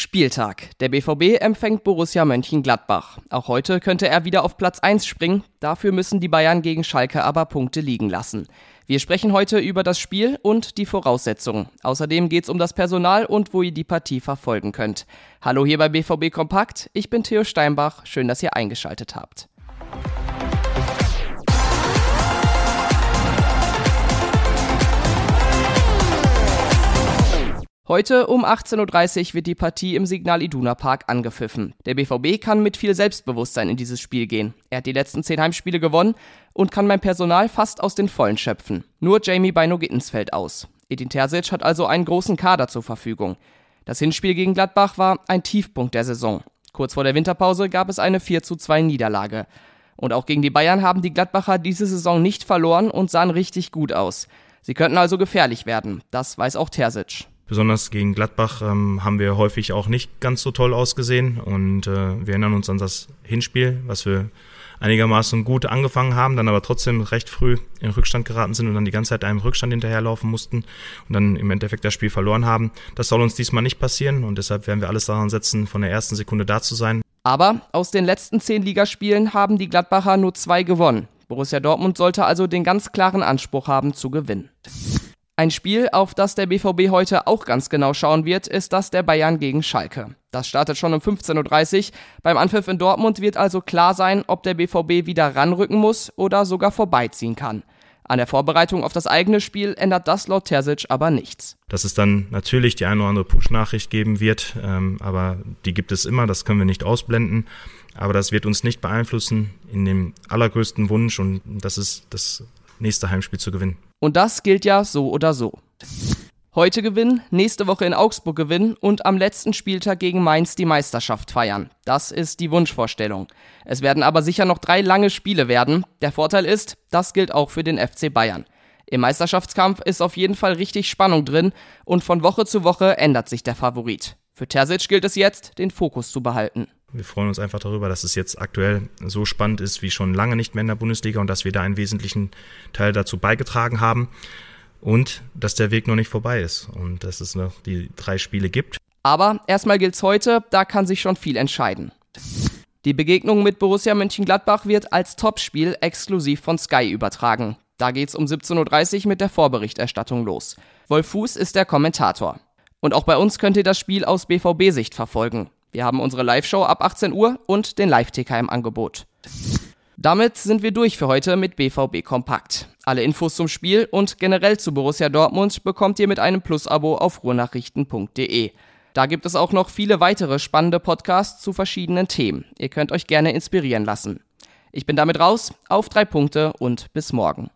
Spieltag. Der BVB empfängt Borussia Mönchengladbach. Auch heute könnte er wieder auf Platz 1 springen. Dafür müssen die Bayern gegen Schalke aber Punkte liegen lassen. Wir sprechen heute über das Spiel und die Voraussetzungen. Außerdem geht es um das Personal und wo ihr die Partie verfolgen könnt. Hallo hier bei BVB Kompakt. Ich bin Theo Steinbach. Schön, dass ihr eingeschaltet habt. Heute um 18.30 Uhr wird die Partie im Signal Iduna Park angepfiffen. Der BVB kann mit viel Selbstbewusstsein in dieses Spiel gehen. Er hat die letzten zehn Heimspiele gewonnen und kann beim Personal fast aus den Vollen schöpfen. Nur Jamie Bino Gittens fällt aus. Edin Terzic hat also einen großen Kader zur Verfügung. Das Hinspiel gegen Gladbach war ein Tiefpunkt der Saison. Kurz vor der Winterpause gab es eine 4 zu 2 Niederlage. Und auch gegen die Bayern haben die Gladbacher diese Saison nicht verloren und sahen richtig gut aus. Sie könnten also gefährlich werden. Das weiß auch Terzic. Besonders gegen Gladbach ähm, haben wir häufig auch nicht ganz so toll ausgesehen und äh, wir erinnern uns an das Hinspiel, was wir einigermaßen gut angefangen haben, dann aber trotzdem recht früh in Rückstand geraten sind und dann die ganze Zeit einem Rückstand hinterherlaufen mussten und dann im Endeffekt das Spiel verloren haben. Das soll uns diesmal nicht passieren und deshalb werden wir alles daran setzen, von der ersten Sekunde da zu sein. Aber aus den letzten zehn Ligaspielen haben die Gladbacher nur zwei gewonnen. Borussia Dortmund sollte also den ganz klaren Anspruch haben zu gewinnen. Ein Spiel, auf das der BVB heute auch ganz genau schauen wird, ist das der Bayern gegen Schalke. Das startet schon um 15.30 Uhr. Beim Anpfiff in Dortmund wird also klar sein, ob der BVB wieder ranrücken muss oder sogar vorbeiziehen kann. An der Vorbereitung auf das eigene Spiel ändert das laut Terzic aber nichts. Dass es dann natürlich die eine oder andere Push-Nachricht geben wird, ähm, aber die gibt es immer, das können wir nicht ausblenden. Aber das wird uns nicht beeinflussen in dem allergrößten Wunsch und das ist das nächste Heimspiel zu gewinnen. Und das gilt ja so oder so. Heute gewinnen, nächste Woche in Augsburg gewinnen und am letzten Spieltag gegen Mainz die Meisterschaft feiern. Das ist die Wunschvorstellung. Es werden aber sicher noch drei lange Spiele werden. Der Vorteil ist, das gilt auch für den FC Bayern. Im Meisterschaftskampf ist auf jeden Fall richtig Spannung drin und von Woche zu Woche ändert sich der Favorit. Für Terzic gilt es jetzt, den Fokus zu behalten. Wir freuen uns einfach darüber, dass es jetzt aktuell so spannend ist wie schon lange nicht mehr in der Bundesliga und dass wir da einen wesentlichen Teil dazu beigetragen haben und dass der Weg noch nicht vorbei ist und dass es noch die drei Spiele gibt. Aber erstmal gilt's heute, da kann sich schon viel entscheiden. Die Begegnung mit Borussia Mönchengladbach wird als Topspiel exklusiv von Sky übertragen. Da geht's um 17.30 Uhr mit der Vorberichterstattung los. Wolf Fuß ist der Kommentator. Und auch bei uns könnt ihr das Spiel aus BVB-Sicht verfolgen. Wir haben unsere Live-Show ab 18 Uhr und den Live-TK im Angebot. Damit sind wir durch für heute mit BVB Kompakt. Alle Infos zum Spiel und generell zu Borussia Dortmund bekommt ihr mit einem Plus-Abo auf ruhrnachrichten.de. Da gibt es auch noch viele weitere spannende Podcasts zu verschiedenen Themen. Ihr könnt euch gerne inspirieren lassen. Ich bin damit raus, auf drei Punkte und bis morgen.